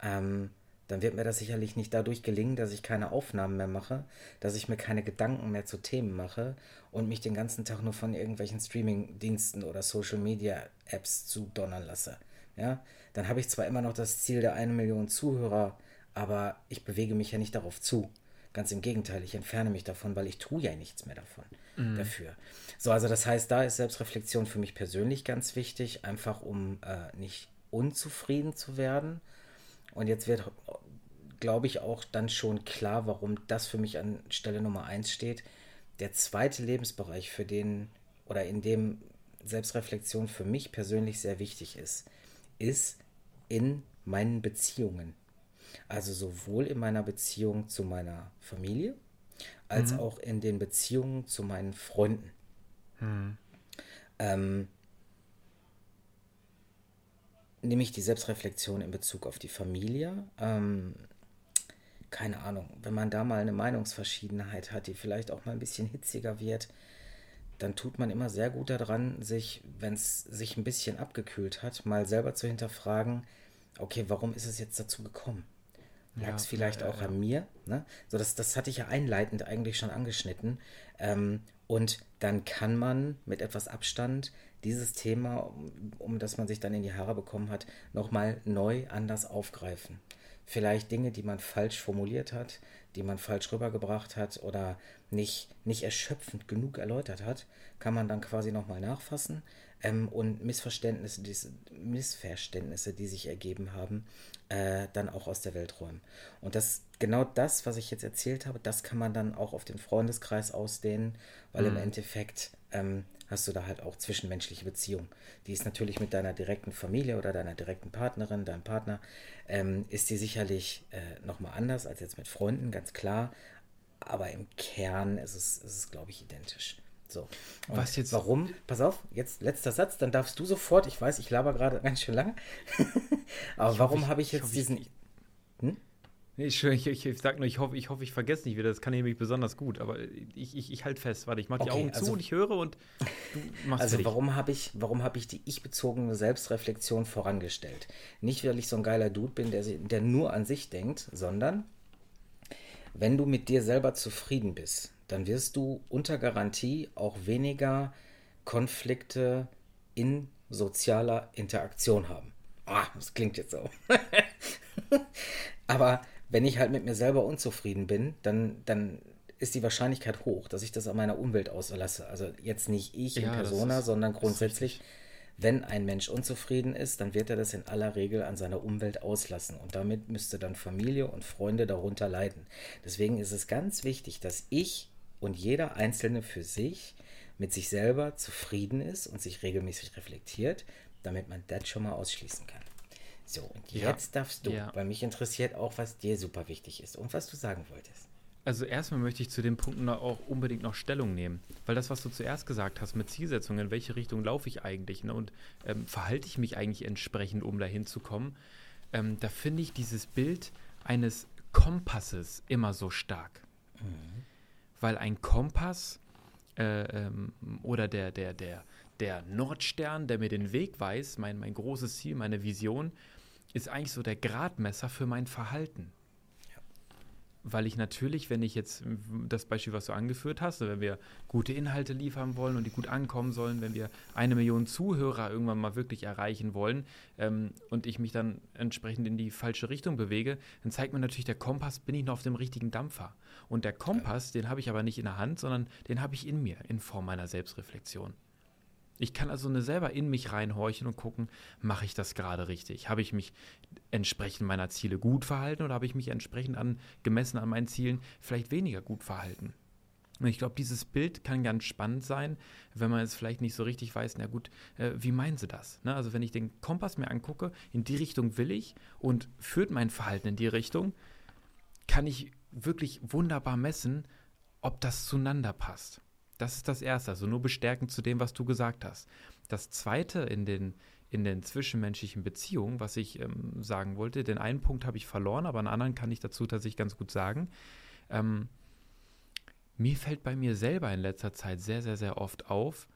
ähm, dann wird mir das sicherlich nicht dadurch gelingen, dass ich keine Aufnahmen mehr mache, dass ich mir keine Gedanken mehr zu Themen mache und mich den ganzen Tag nur von irgendwelchen Streaming-Diensten oder Social-Media-Apps zu donnern lasse. Ja, dann habe ich zwar immer noch das Ziel der eine Million Zuhörer, aber ich bewege mich ja nicht darauf zu. Ganz im Gegenteil, ich entferne mich davon, weil ich tue ja nichts mehr davon dafür. So, also das heißt, da ist Selbstreflexion für mich persönlich ganz wichtig, einfach um äh, nicht unzufrieden zu werden. Und jetzt wird, glaube ich, auch dann schon klar, warum das für mich an Stelle Nummer eins steht. Der zweite Lebensbereich, für den oder in dem Selbstreflexion für mich persönlich sehr wichtig ist, ist in meinen Beziehungen. Also sowohl in meiner Beziehung zu meiner Familie, als auch in den Beziehungen zu meinen Freunden. Ähm, nämlich die Selbstreflexion in Bezug auf die Familie. Ähm, keine Ahnung, wenn man da mal eine Meinungsverschiedenheit hat, die vielleicht auch mal ein bisschen hitziger wird, dann tut man immer sehr gut daran, sich, wenn es sich ein bisschen abgekühlt hat, mal selber zu hinterfragen, okay, warum ist es jetzt dazu gekommen? Lag es Ja, vielleicht ja, auch ja. an mir? Ne? So, das, das hatte ich ja einleitend eigentlich schon angeschnitten. Ähm, und dann kann man mit etwas Abstand dieses Thema, um, um das man sich dann in die Haare bekommen hat, nochmal neu anders aufgreifen. Vielleicht Dinge, die man falsch formuliert hat, die man falsch rübergebracht hat oder nicht, nicht erschöpfend genug erläutert hat, kann man dann quasi nochmal nachfassen ähm, und Missverständnisse, die, Missverständnisse, die sich ergeben haben, äh, dann auch aus der Welt räumen. Und das genau das, was ich jetzt erzählt habe, das kann man dann auch auf den Freundeskreis ausdehnen, weil im Endeffekt ähm, hast du da halt auch zwischenmenschliche Beziehung. Die ist natürlich mit deiner direkten Familie oder deiner direkten Partnerin, deinem Partner, ähm, ist die sicherlich äh, nochmal anders als jetzt mit Freunden, ganz klar. Aber im Kern ist es, ist es glaube ich, identisch. So. Und Was jetzt- Warum? Pass auf, jetzt letzter Satz, dann darfst du sofort, ich weiß, ich laber gerade ganz schön lange. Aber Ich warum habe ich jetzt hoffe, diesen. Ich, Ich, ich, ich, ich sag nur, ich hoffe, ich, hoffe, ich vergesse nicht wieder. Das kann ich nämlich besonders gut. Aber ich, ich, ich halte fest. Warte, ich mache die okay, Augen also, zu und ich höre und du machst Also, fertig. warum habe ich, hab ich die ich-bezogene Selbstreflexion vorangestellt? Nicht, weil ich so ein geiler Dude bin, der, der nur an sich denkt, sondern wenn du mit dir selber zufrieden bist, dann wirst du unter Garantie auch weniger Konflikte in sozialer Interaktion haben. Ah, das klingt jetzt so. Aber wenn ich halt mit mir selber unzufrieden bin, dann, dann ist die Wahrscheinlichkeit hoch, dass ich das an meiner Umwelt auslasse. Also jetzt nicht ich ja, in Persona, ist, sondern grundsätzlich, wenn ein Mensch unzufrieden ist, dann wird er das in aller Regel an seiner Umwelt auslassen. Und damit müsste dann Familie und Freunde darunter leiden. Deswegen ist es ganz wichtig, dass ich und jeder Einzelne für sich mit sich selber zufrieden ist und sich regelmäßig reflektiert, damit man das schon mal ausschließen kann. So, und jetzt ja. darfst du, ja. weil mich interessiert auch, was dir super wichtig ist und was du sagen wolltest. Also erstmal möchte ich zu den Punkten auch unbedingt noch Stellung nehmen, weil das, was du zuerst gesagt hast mit Zielsetzungen, in welche Richtung laufe ich eigentlich ne, und ähm, verhalte ich mich eigentlich entsprechend, um dahin zu kommen, ähm, da finde ich dieses Bild eines Kompasses immer so stark. Mhm. Weil ein Kompass äh, ähm, oder der, der, der, der Nordstern, der mir den Weg weiß, mein, mein großes Ziel, meine Vision, ist eigentlich so der Gradmesser für mein Verhalten. Weil ich natürlich, wenn ich jetzt das Beispiel, was du angeführt hast, wenn wir gute Inhalte liefern wollen und die gut ankommen sollen, wenn wir eine Million Zuhörer irgendwann mal wirklich erreichen wollen ähm, und ich mich dann entsprechend in die falsche Richtung bewege, dann zeigt mir natürlich der Kompass, bin ich noch auf dem richtigen Dampfer. Und der Kompass, den habe ich aber nicht in der Hand, sondern den habe ich in mir, in Form meiner Selbstreflexion. Ich kann also eine selber in mich reinhorchen und gucken, mache ich das gerade richtig? Habe ich mich entsprechend meiner Ziele gut verhalten oder habe ich mich entsprechend an, gemessen an meinen Zielen vielleicht weniger gut verhalten? Und ich glaube, dieses Bild kann ganz spannend sein, wenn man es vielleicht nicht so richtig weiß, na gut, äh, wie meinen sie das? Ne? Also wenn ich den Kompass mir angucke, in die Richtung will ich und führt mein Verhalten in die Richtung, kann ich wirklich wunderbar messen, ob das zueinander passt. Das ist das Erste, also nur bestärkend zu dem, was du gesagt hast. Das Zweite in den, in den zwischenmenschlichen Beziehungen, was ich ähm, sagen wollte, den einen Punkt habe ich verloren, aber einen anderen kann ich dazu tatsächlich ganz gut sagen. Ähm, mir fällt bei mir selber in letzter Zeit sehr, sehr, sehr oft auf,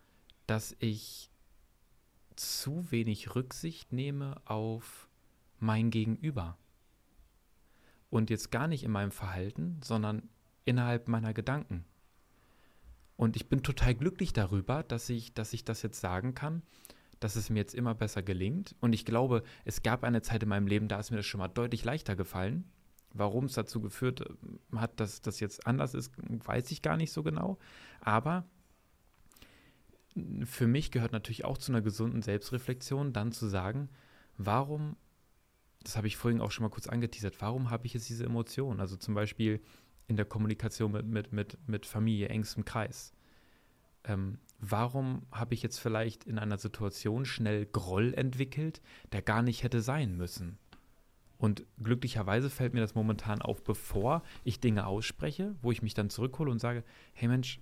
dass ich zu wenig Rücksicht nehme auf mein Gegenüber. Und jetzt gar nicht in meinem Verhalten, sondern innerhalb meiner Gedanken. Und ich bin total glücklich darüber, dass ich, dass ich das jetzt sagen kann, dass es mir jetzt immer besser gelingt. Und ich glaube, es gab eine Zeit in meinem Leben, da ist mir das schon mal deutlich leichter gefallen. Warum es dazu geführt äh, hat, dass das jetzt anders ist, weiß ich gar nicht so genau. Aber für mich gehört natürlich auch zu einer gesunden Selbstreflexion, dann zu sagen, warum, das habe ich vorhin auch schon mal kurz angeteasert, warum habe ich jetzt diese Emotionen? Also zum Beispiel, in der Kommunikation mit, mit, mit, mit Familie, engstem Kreis. Ähm, warum habe ich jetzt vielleicht in einer Situation schnell Groll entwickelt, der gar nicht hätte sein müssen? Und glücklicherweise fällt mir das momentan auf, bevor ich Dinge ausspreche, wo ich mich dann zurückhole und sage, hey Mensch,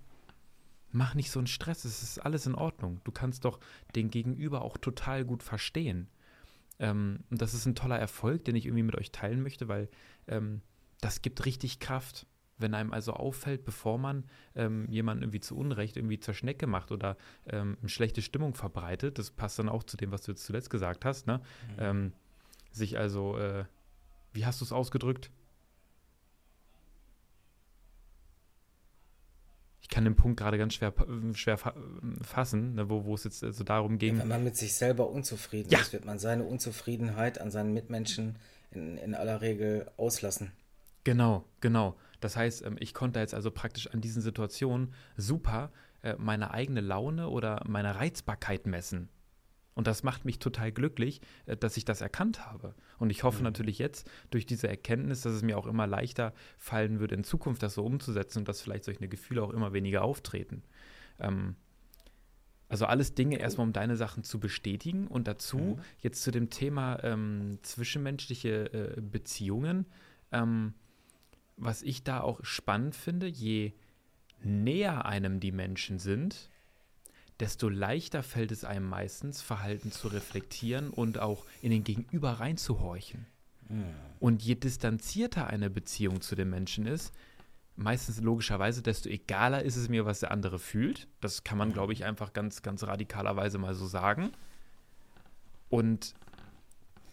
mach nicht so einen Stress, es ist alles in Ordnung. Du kannst doch den Gegenüber auch total gut verstehen. Ähm, und das ist ein toller Erfolg, den ich irgendwie mit euch teilen möchte, weil ähm, das gibt richtig Kraft. Wenn einem also auffällt, bevor man ähm, jemanden irgendwie zu Unrecht irgendwie zur Schnecke macht oder ähm, eine schlechte Stimmung verbreitet, das passt dann auch zu dem, was du jetzt zuletzt gesagt hast, ne? Mhm. Ähm, sich also, äh, wie hast du es ausgedrückt? Ich kann den Punkt gerade ganz schwer, schwer fassen, ne, wo, wo es jetzt also darum ging. Ja, wenn man mit sich selber unzufrieden ja. ist, wird man seine Unzufriedenheit an seinen Mitmenschen in, in aller Regel auslassen. Genau, genau. Das heißt, ähm, ich konnte jetzt also praktisch an diesen Situationen super äh, meine eigene Laune oder meine Reizbarkeit messen. Und das macht mich total glücklich, äh, dass ich das erkannt habe. Und ich hoffe mhm. natürlich jetzt durch diese Erkenntnis, dass es mir auch immer leichter fallen würde, in Zukunft das so umzusetzen und dass vielleicht solche Gefühle auch immer weniger auftreten. Ähm, also alles Dinge erstmal, um deine Sachen zu bestätigen und dazu mhm. jetzt zu dem Thema ähm, zwischenmenschliche äh, Beziehungen. Ähm, was ich da auch spannend finde, je näher einem die Menschen sind, desto leichter fällt es einem meistens, Verhalten zu reflektieren und auch in den Gegenüber reinzuhorchen. Hm. Und je distanzierter eine Beziehung zu dem Menschen ist, meistens logischerweise, desto egaler ist es mir, was der andere fühlt. Das kann man, hm. glaube ich, einfach ganz, ganz radikalerweise mal so sagen. Und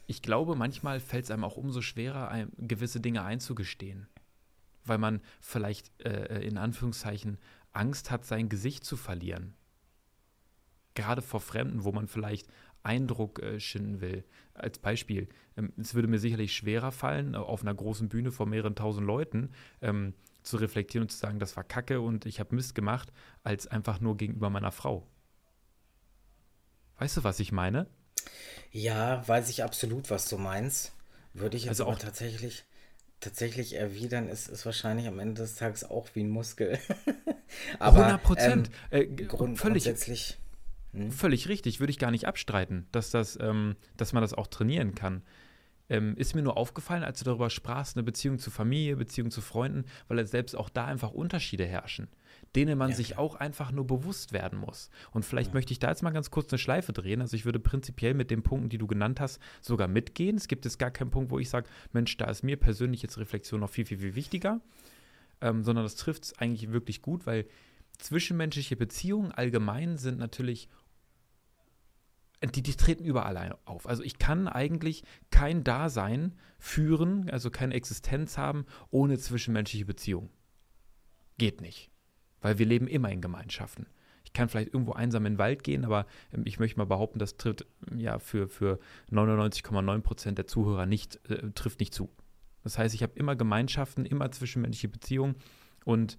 ich glaube, manchmal fällt es einem auch umso schwerer, gewisse Dinge einzugestehen. Weil man vielleicht äh, in Anführungszeichen Angst hat, sein Gesicht zu verlieren. Gerade vor Fremden, wo man vielleicht Eindruck äh, schinden will. Als Beispiel, ähm, es würde mir sicherlich schwerer fallen, auf einer großen Bühne vor mehreren tausend Leuten ähm, zu reflektieren und zu sagen, das war Kacke und ich habe Mist gemacht, als einfach nur gegenüber meiner Frau. Weißt du, was ich meine? Ja, weiß ich absolut, was du meinst. Würde ich jetzt also auch tatsächlich, tatsächlich erwidern, ist, ist wahrscheinlich am Ende des Tages auch wie ein Muskel. Aber, 100 Prozent. Ähm, äh, grund völlig, grundsätzlich. Hm? Völlig richtig, würde ich gar nicht abstreiten, dass, das, ähm, dass man das auch trainieren kann. Ähm, ist mir nur aufgefallen, als du darüber sprachst, eine Beziehung zu Familie, Beziehung zu Freunden, weil selbst auch da einfach Unterschiede herrschen, denen man ja, sich klar. auch einfach nur bewusst werden muss. Und vielleicht ja. möchte ich da jetzt mal ganz kurz eine Schleife drehen. Also ich würde prinzipiell mit den Punkten, die du genannt hast, sogar mitgehen. Es gibt jetzt gar keinen Punkt, wo ich sage, Mensch, da ist mir persönlich jetzt Reflexion noch viel, viel, viel wichtiger. Ähm, sondern das trifft es eigentlich wirklich gut, weil zwischenmenschliche Beziehungen allgemein sind natürlich die, die treten überall auf. Also ich kann eigentlich kein Dasein führen, also keine Existenz haben, ohne zwischenmenschliche Beziehung. Geht nicht. Weil wir leben immer in Gemeinschaften. Ich kann vielleicht irgendwo einsam in den Wald gehen, aber ähm, ich möchte mal behaupten, das trifft ja für, für 99,9 Prozent der Zuhörer nicht, äh, trifft nicht zu. Das heißt, ich habe immer Gemeinschaften, immer zwischenmenschliche Beziehungen und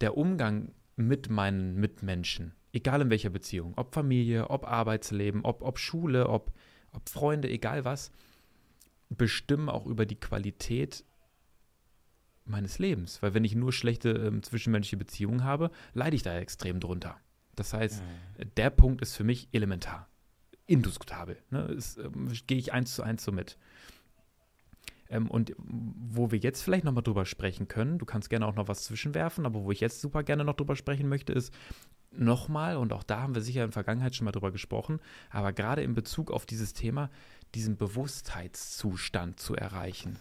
der Umgang mit meinen Mitmenschen egal in welcher Beziehung, ob Familie, ob Arbeitsleben, ob, ob Schule, ob, ob Freunde, egal was, bestimmen auch über die Qualität meines Lebens. Weil wenn ich nur schlechte ähm, zwischenmenschliche Beziehungen habe, leide ich da extrem drunter. Das heißt, mhm. der Punkt ist für mich elementar, indiskutabel. Ne? ähm, Gehe ich eins zu eins so mit. Ähm, und wo wir jetzt vielleicht nochmal drüber sprechen können, du kannst gerne auch noch was zwischenwerfen, aber wo ich jetzt super gerne noch drüber sprechen möchte, ist, nochmal, und auch da haben wir sicher in der Vergangenheit schon mal drüber gesprochen, aber gerade in Bezug auf dieses Thema, diesen Bewusstheitszustand zu erreichen.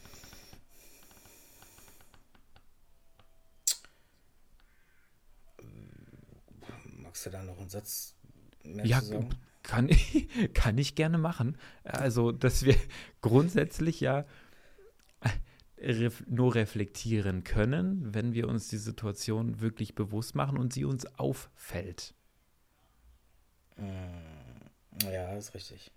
Magst du da noch einen Satz mehr ja, sagen? Kann, kann ich gerne machen. Also, dass wir grundsätzlich ja ref nur reflektieren können, wenn wir uns die Situation wirklich bewusst machen und sie uns auffällt. Mm, ja, ist richtig.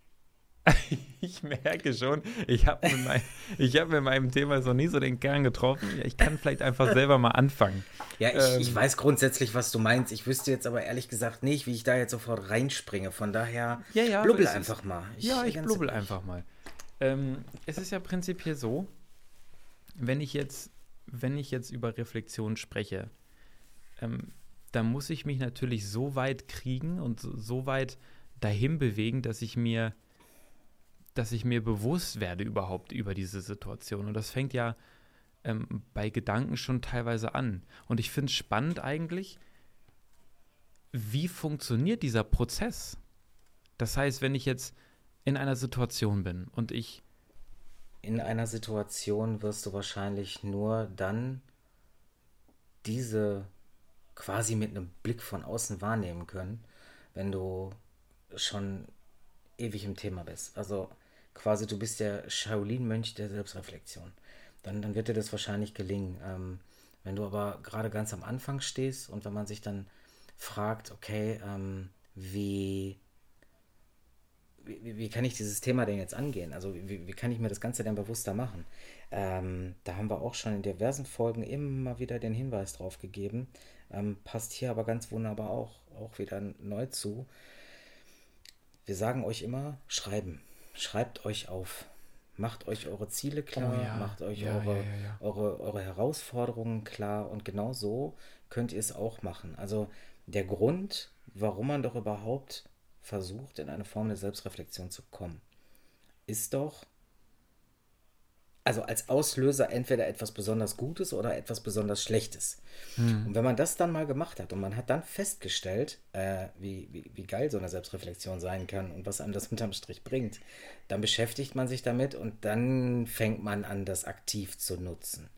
ich merke schon, ich habe mit, mein, hab mit meinem Thema so nie so den Kern getroffen. Ich kann vielleicht einfach selber mal anfangen. Ja, ich, ähm, ich weiß grundsätzlich, was du meinst. Ich wüsste jetzt aber ehrlich gesagt nicht, wie ich da jetzt sofort reinspringe. Von daher ja, ja, blubbel einfach mal. Ich, ja, ich blubbel einfach mal. Ähm, es ist ja prinzipiell so, wenn ich jetzt, wenn ich jetzt über Reflexion spreche, ähm, dann muss ich mich natürlich so weit kriegen und so, weit dahin bewegen, dass ich mir, dass ich mir bewusst werde überhaupt über diese Situation. Und das fängt ja ähm, bei Gedanken schon teilweise an. Und ich finde es spannend eigentlich, wie funktioniert dieser Prozess? Das heißt, wenn ich jetzt in einer Situation bin und ich in einer Situation wirst du wahrscheinlich nur dann diese quasi mit einem Blick von außen wahrnehmen können, wenn du schon ewig im Thema bist. Also quasi du bist der Shaolin-Mönch der Selbstreflexion. Dann, dann wird dir das wahrscheinlich gelingen. Ähm, wenn du aber gerade ganz am Anfang stehst und wenn man sich dann fragt, okay, ähm, wie wie, wie, kann ich dieses Thema denn jetzt angehen? Also wie, wie kann ich mir das Ganze denn bewusster machen? Ähm, da haben wir auch schon in diversen Folgen immer wieder den Hinweis drauf gegeben. Ähm, passt hier aber ganz wunderbar auch, auch wieder neu zu. Wir sagen euch immer, schreiben. Schreibt euch auf. Macht euch eure Ziele klar, oh ja. macht euch ja, eure, ja, eure, eure Herausforderungen klar und genau so könnt ihr es auch machen. Also der Grund, warum man doch überhaupt versucht, in eine Form der Selbstreflexion zu kommen, ist doch also als Auslöser entweder etwas besonders Gutes oder etwas besonders Schlechtes. Mhm. Und wenn man das dann mal gemacht hat und man hat dann festgestellt, äh, wie, wie, wie geil so eine Selbstreflexion sein kann und was einem das unterm Strich bringt, dann beschäftigt man sich damit und dann fängt man an, das aktiv zu nutzen.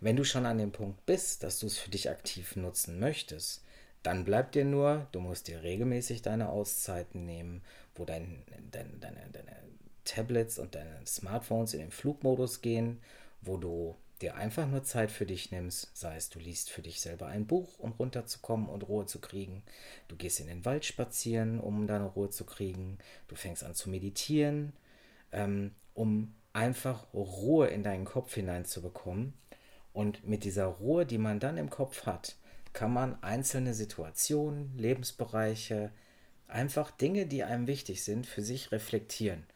Wenn du schon an dem Punkt bist, dass du es für dich aktiv nutzen möchtest, dann bleibt dir nur, du musst dir regelmäßig deine Auszeiten nehmen, wo dein, dein, deine, deine Tablets und deine Smartphones in den Flugmodus gehen, wo du dir einfach nur Zeit für dich nimmst, sei es du liest für dich selber ein Buch, um runterzukommen und Ruhe zu kriegen, du gehst in den Wald spazieren, um deine Ruhe zu kriegen, du fängst an zu meditieren, ähm, um einfach Ruhe in deinen Kopf hineinzubekommen. Und mit dieser Ruhe, die man dann im Kopf hat, kann man einzelne Situationen, Lebensbereiche, einfach Dinge, die einem wichtig sind, für sich reflektieren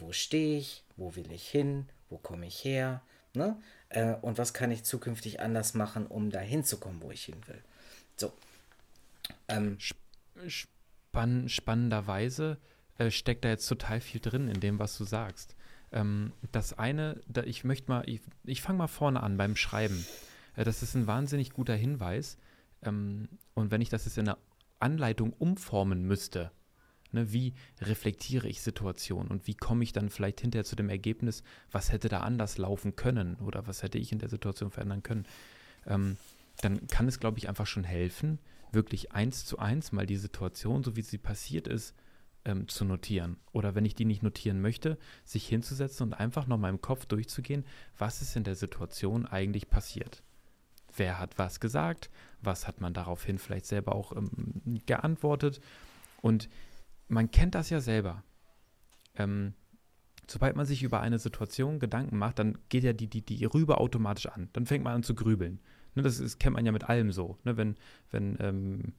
wo stehe ich, wo will ich hin, wo komme ich her, ne? Äh, und was kann ich zukünftig anders machen, um dahin zu kommen, wo ich hin will. So. Ähm, Spann spannenderweise äh, steckt da jetzt total viel drin in dem, was du sagst. Ähm, das eine, da, ich möchte mal, ich, ich fange mal vorne an beim Schreiben. Äh, das ist ein wahnsinnig guter Hinweis. Ähm, und wenn ich das jetzt in einer Anleitung umformen müsste, Ne, wie reflektiere ich Situationen und wie komme ich dann vielleicht hinterher zu dem Ergebnis, was hätte da anders laufen können oder was hätte ich in der Situation verändern können. Ähm, dann kann es, glaube ich, einfach schon helfen, wirklich eins zu eins mal die Situation, so wie sie passiert ist, ähm, zu notieren. Oder wenn ich die nicht notieren möchte, sich hinzusetzen und einfach noch mal im Kopf durchzugehen, was ist in der Situation eigentlich passiert. Wer hat was gesagt? Was hat man daraufhin vielleicht selber auch ähm, geantwortet? Und man kennt das ja selber. Ähm, sobald man sich über eine Situation Gedanken macht, dann geht ja die, die, die Rübe automatisch an. Dann fängt man an zu grübeln. Ne, das, das kennt man ja mit allem so. Ne, wenn, wenn, ähm,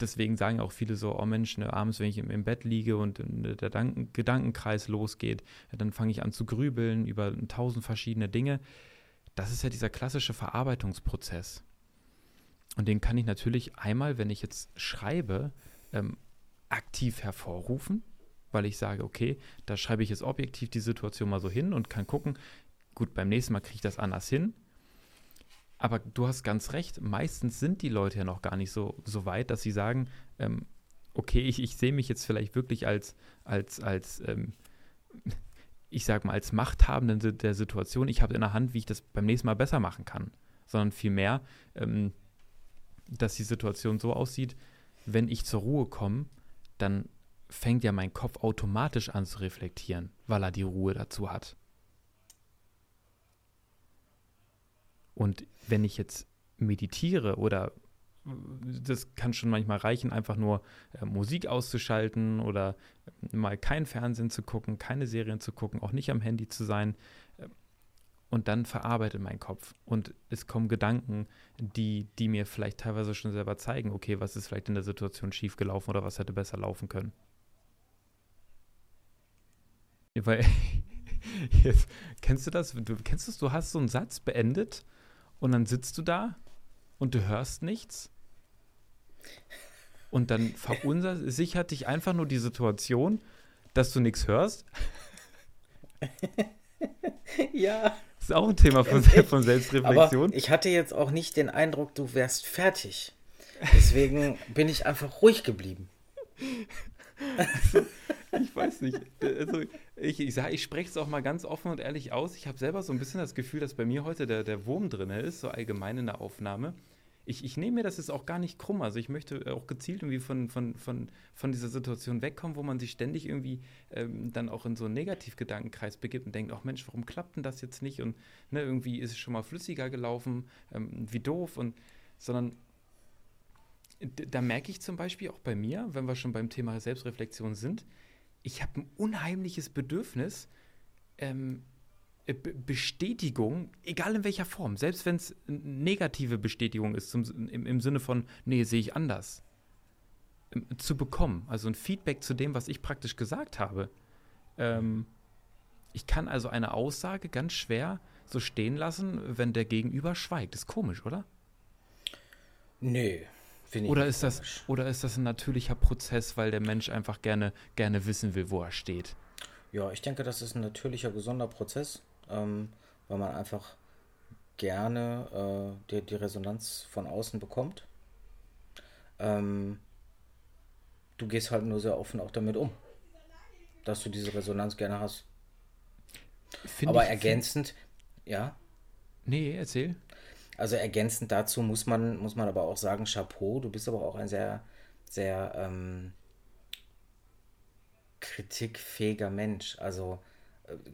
deswegen sagen auch viele so, oh Mensch, ne, abends, wenn ich im, im Bett liege und äh, der Dank Gedankenkreis losgeht, dann fange ich an zu grübeln über tausend verschiedene Dinge. Das ist ja dieser klassische Verarbeitungsprozess. Und den kann ich natürlich einmal, wenn ich jetzt schreibe, ähm, aktiv hervorrufen, weil ich sage, okay, da schreibe ich jetzt objektiv die Situation mal so hin und kann gucken, gut, beim nächsten Mal kriege ich das anders hin. Aber du hast ganz recht, meistens sind die Leute ja noch gar nicht so, so weit, dass sie sagen, ähm, okay, ich, ich sehe mich jetzt vielleicht wirklich als, als, als ähm, ich sage mal, als Machthabenden der Situation. Ich habe in der Hand, wie ich das beim nächsten Mal besser machen kann. Sondern vielmehr, ähm, dass die Situation so aussieht, wenn ich zur Ruhe komme, dann fängt ja mein Kopf automatisch an zu reflektieren, weil er die Ruhe dazu hat. Und wenn ich jetzt meditiere oder das kann schon manchmal reichen, einfach nur äh, Musik auszuschalten oder mal kein Fernsehen zu gucken, keine Serien zu gucken, auch nicht am Handy zu sein. Äh, und dann verarbeitet mein Kopf. Und es kommen Gedanken, die, die mir vielleicht teilweise schon selber zeigen, okay, was ist vielleicht in der Situation schiefgelaufen oder was hätte besser laufen können. Weil, jetzt, kennst du das? Du kennst das? Du hast so einen Satz beendet und dann sitzt du da und du hörst nichts. Und dann verunsichert dich einfach nur die Situation, dass du nichts hörst. ja. Das ist auch ein Thema von, von Selbstreflexion. Aber ich hatte jetzt auch nicht den Eindruck, du wärst fertig. Deswegen bin ich einfach ruhig geblieben. Also, ich weiß nicht. Also, ich, ich, ich spreche es auch mal ganz offen und ehrlich aus. Ich habe selber so ein bisschen das Gefühl, dass bei mir heute der, der Wurm drin ist, so allgemein in der Aufnahme ich, ich nehme mir das jetzt auch gar nicht krumm. Also ich möchte auch gezielt irgendwie von, von, von, von dieser Situation wegkommen, wo man sich ständig irgendwie ähm, dann auch in so einen Negativgedankenkreis begibt und denkt, ach Mensch, warum klappt denn das jetzt nicht? Und ne, irgendwie ist es schon mal flüssiger gelaufen, ähm, wie doof. Und sondern da merke ich zum Beispiel auch bei mir, wenn wir schon beim Thema Selbstreflexion sind, ich habe ein unheimliches Bedürfnis, ähm, äh, Bestätigung, egal in welcher Form, selbst wenn es negative Bestätigung ist, zum, im, im Sinne von, nee, sehe ich anders, ähm, zu bekommen. Also ein Feedback zu dem, was ich praktisch gesagt habe. Ähm, ich kann also eine Aussage ganz schwer so stehen lassen, wenn der Gegenüber schweigt. Ist komisch, oder? Nee, finde ich oder ist komisch. das Oder ist das ein natürlicher Prozess, weil der Mensch einfach gerne, gerne wissen will, wo er steht? Ja, ich denke, das ist ein natürlicher, gesunder Prozess. Ähm, weil man einfach gerne äh, die, die Resonanz von außen bekommt. Ähm, du gehst halt nur sehr offen auch damit um, dass du diese Resonanz gerne hast. Find Aber ergänzend, ja. Nee, erzähl. Also ergänzend dazu muss man, muss man aber auch sagen, Chapeau, du bist aber auch ein sehr, sehr ähm, kritikfähiger Mensch. Also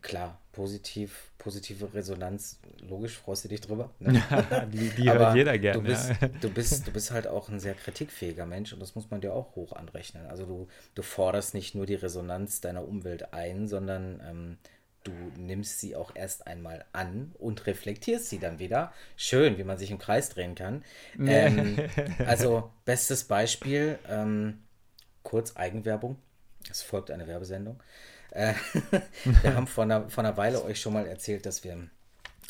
klar, positiv, positive Resonanz, logisch freust du dich drüber. Ne? die die hört jeder gerne. Du bist, ja. du, bist, du bist halt auch ein sehr kritikfähiger Mensch und das muss man dir auch hoch anrechnen. Also du, du forderst nicht nur die Resonanz deiner Umwelt ein, sondern ähm, du nimmst sie auch erst einmal an und reflektierst sie dann wieder. Schön, wie man sich im Kreis drehen kann. Ähm, also, bestes Beispiel, ähm, kurz Eigenwerbung. Es folgt eine Werbesendung. Äh, wir haben vor einer, vor einer Weile euch schon mal erzählt, dass wir,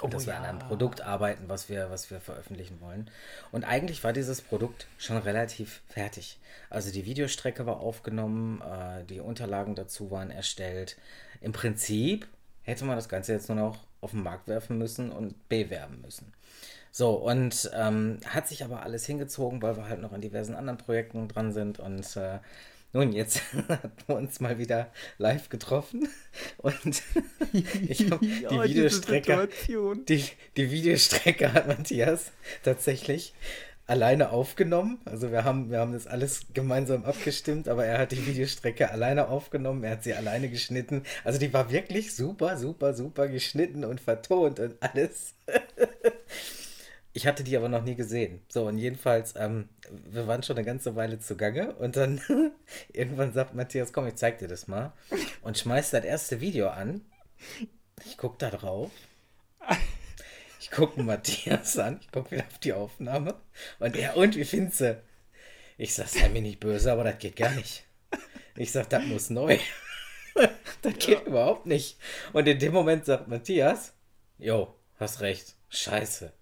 oh, dass wir an einem Produkt arbeiten, was wir, was wir veröffentlichen wollen. Und eigentlich war dieses Produkt schon relativ fertig. Also die Videostrecke war aufgenommen, äh, die Unterlagen dazu waren erstellt. Im Prinzip hätte man das Ganze jetzt nur noch auf den Markt werfen müssen und bewerben müssen. So, und ähm, hat sich aber alles hingezogen, weil wir halt noch an diversen anderen Projekten dran sind. Und äh, nun, jetzt haben wir uns mal wieder live getroffen und ich habe die oh, Videostrecke, die, die Videostrecke hat Matthias tatsächlich alleine aufgenommen. Also wir haben, wir haben das alles gemeinsam abgestimmt, aber er hat die Videostrecke alleine aufgenommen, er hat sie alleine geschnitten. Also die war wirklich super, super, super geschnitten und vertont und alles. Ich hatte die aber noch nie gesehen. So, und jedenfalls, ähm, wir waren schon eine ganze Weile zugange und dann irgendwann sagt Matthias, komm, ich zeig dir das mal. Und schmeißt das erste Video an. Ich guck da drauf ich gucke Matthias an, ich gucke wieder auf die Aufnahme und er, und wie findest du? Ich sag, sei mir nicht böse, aber das geht gar nicht. Ich sag, das muss neu. das geht ja. überhaupt nicht. Und in dem Moment sagt Matthias, jo, hast recht, scheiße.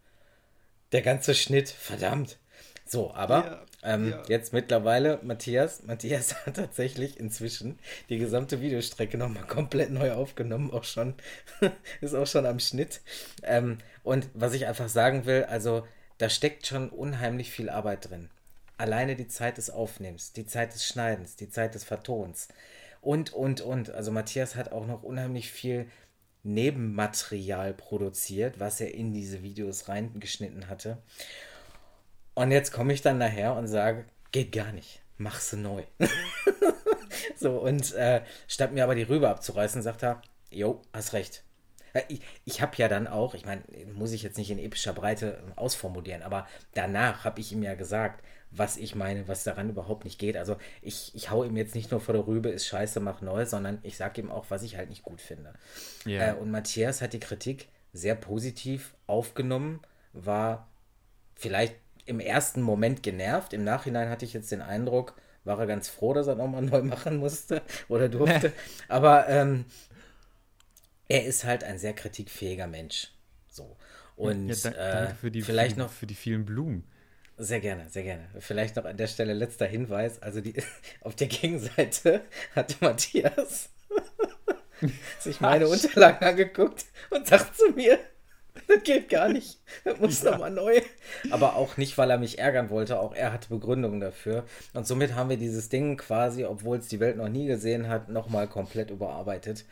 Der ganze Schnitt, verdammt. So, aber ja. Ähm, ja. Jetzt mittlerweile, Matthias, Matthias hat tatsächlich inzwischen die gesamte Videostrecke nochmal komplett neu aufgenommen, auch schon, ist auch schon am Schnitt. Ähm, und was ich einfach sagen will, also da steckt schon unheimlich viel Arbeit drin. Alleine die Zeit des Aufnehmens, die Zeit des Schneidens, die Zeit des Vertons und, und, und. Also Matthias hat auch noch unheimlich viel Nebenmaterial produziert, was er in diese Videos reingeschnitten hatte. Und jetzt komme ich dann nachher und sage, geht gar nicht, mach sie neu. so, und äh, statt mir aber die Rübe abzureißen, sagt er, jo, hast recht. Ich, ich habe ja dann auch, ich meine, muss ich jetzt nicht in epischer Breite ausformulieren, aber danach habe ich ihm ja gesagt, was ich meine, was daran überhaupt nicht geht. Also ich, ich hau ihm jetzt nicht nur vor der Rübe, ist scheiße, mach neu, sondern ich sage ihm auch, was ich halt nicht gut finde. Yeah. Äh, und Matthias hat die Kritik sehr positiv aufgenommen, war vielleicht im ersten Moment genervt. Im Nachhinein hatte ich jetzt den Eindruck, war er ganz froh, dass er nochmal neu machen musste oder durfte. Aber ähm, er ist halt ein sehr kritikfähiger Mensch. So. Und ja, danke äh, für die, vielleicht noch für die vielen Blumen. Sehr gerne, sehr gerne. Vielleicht noch an der Stelle letzter Hinweis. Also die, auf der Gegenseite hatte Matthias sich meine Unterlagen angeguckt und sagt zu mir, das geht gar nicht. Das muss ja. nochmal neu. Aber auch nicht, weil er mich ärgern wollte. Auch er hatte Begründungen dafür. Und somit haben wir dieses Ding quasi, obwohl es die Welt noch nie gesehen hat, nochmal komplett überarbeitet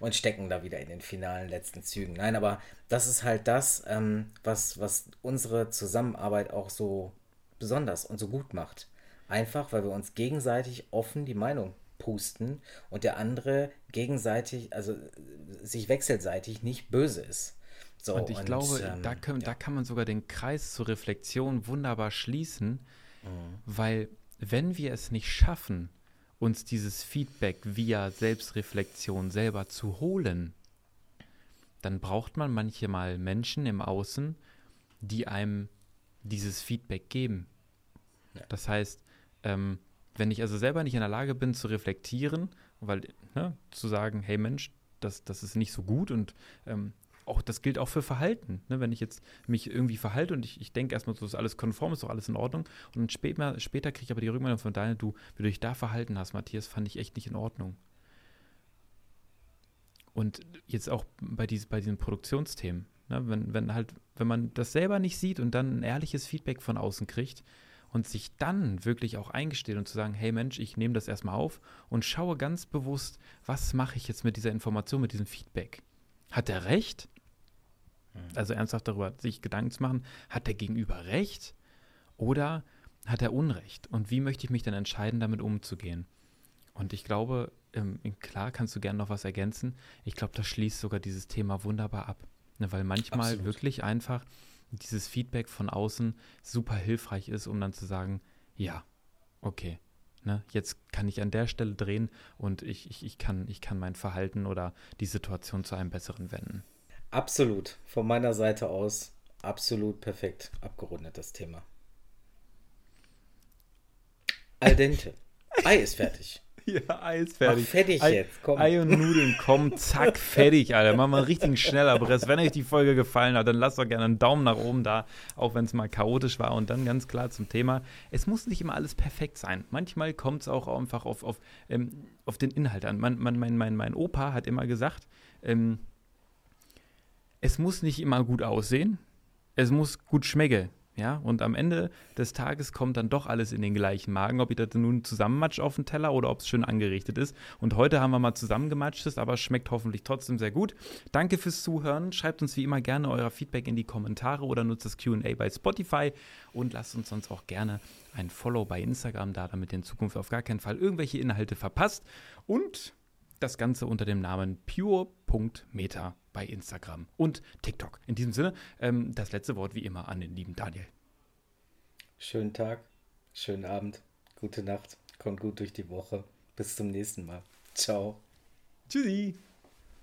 und stecken da wieder in den finalen letzten Zügen. Nein, aber das ist halt das, ähm, was, was unsere Zusammenarbeit auch so besonders und so gut macht. Einfach, weil wir uns gegenseitig offen die Meinung pusten und der andere gegenseitig, also sich wechselseitig nicht böse ist. So, und ich und, glaube, ähm, da, können, ja. da kann man sogar den Kreis zur Reflexion wunderbar schließen, mhm. weil wenn wir es nicht schaffen, uns dieses Feedback via Selbstreflexion selber zu holen, dann braucht man manchmal Menschen im Außen, die einem dieses Feedback geben. Ja. Das heißt, ähm, wenn ich also selber nicht in der Lage bin zu reflektieren, weil ne, zu sagen, hey Mensch, das, das ist nicht so gut und ähm, auch, das gilt auch für Verhalten. Ne? Wenn ich jetzt mich irgendwie verhalte und ich, ich denke erstmal, so ist alles konform, ist doch alles in Ordnung. Und dann später, später kriege ich aber die Rückmeldung von Daniel, du, wie du dich da verhalten hast, Matthias, fand ich echt nicht in Ordnung. und jetzt auch bei, dies, bei diesen Produktionsthemen, ne, wenn, wenn halt, wenn man das selber nicht sieht und dann ein ehrliches Feedback von außen kriegt und sich dann wirklich auch eingesteht und zu sagen, hey Mensch, ich nehme das erstmal auf und schaue ganz bewusst, was mache ich jetzt mit dieser Information, mit diesem Feedback. Hat er recht? Mhm. Also ernsthaft darüber sich Gedanken zu machen, hat der Gegenüber recht oder hat er Unrecht? Und wie möchte ich mich dann entscheiden, damit umzugehen? Und ich glaube, ähm, klar kannst du gerne noch was ergänzen. Ich glaube, das schließt sogar dieses Thema wunderbar ab. Ne, weil manchmal Absolut. wirklich einfach dieses Feedback von außen super hilfreich ist, um dann zu sagen, ja, okay, ne, jetzt kann ich an der Stelle drehen und ich, ich, ich, kann, ich kann mein Verhalten oder die Situation zu einem besseren wenden. Absolut. Von meiner Seite aus absolut perfekt abgerundet das Thema. Al dente. Ei ist fertig. Ja, Ei ist fertig. Mach fertig Ei, jetzt, komm. Ei und Nudeln, komm, zack, fertig, Alter. Machen wir einen richtigen Schnellerpress. Wenn euch die Folge gefallen hat, dann lasst doch gerne einen Daumen nach oben da, auch wenn es mal chaotisch war. Und dann ganz klar zum Thema, es muss nicht immer alles perfekt sein. Manchmal kommt es auch einfach auf, auf, ähm, auf den Inhalt an. Man, man, mein, mein, mein Opa hat immer gesagt, ähm, es muss nicht immer gut aussehen, es muss gut schmecken. Ja, und am Ende des Tages kommt dann doch alles in den gleichen Magen, ob ihr das nun zusammenmatscht auf dem Teller oder ob es schön angerichtet ist. Und heute haben wir mal zusammengematschtes, aber schmeckt hoffentlich trotzdem sehr gut. Danke fürs Zuhören. Schreibt uns wie immer gerne euer Feedback in die Kommentare oder nutzt das QA bei Spotify und lasst uns sonst auch gerne ein Follow bei Instagram da, damit ihr in Zukunft auf gar keinen Fall irgendwelche Inhalte verpasst. Und das Ganze unter dem Namen pure.meta bei Instagram und TikTok. In diesem Sinne, ähm, das letzte Wort wie immer an den lieben Daniel. Schönen Tag, schönen Abend, gute Nacht, kommt gut durch die Woche. Bis zum nächsten Mal. Ciao. Tschüssi.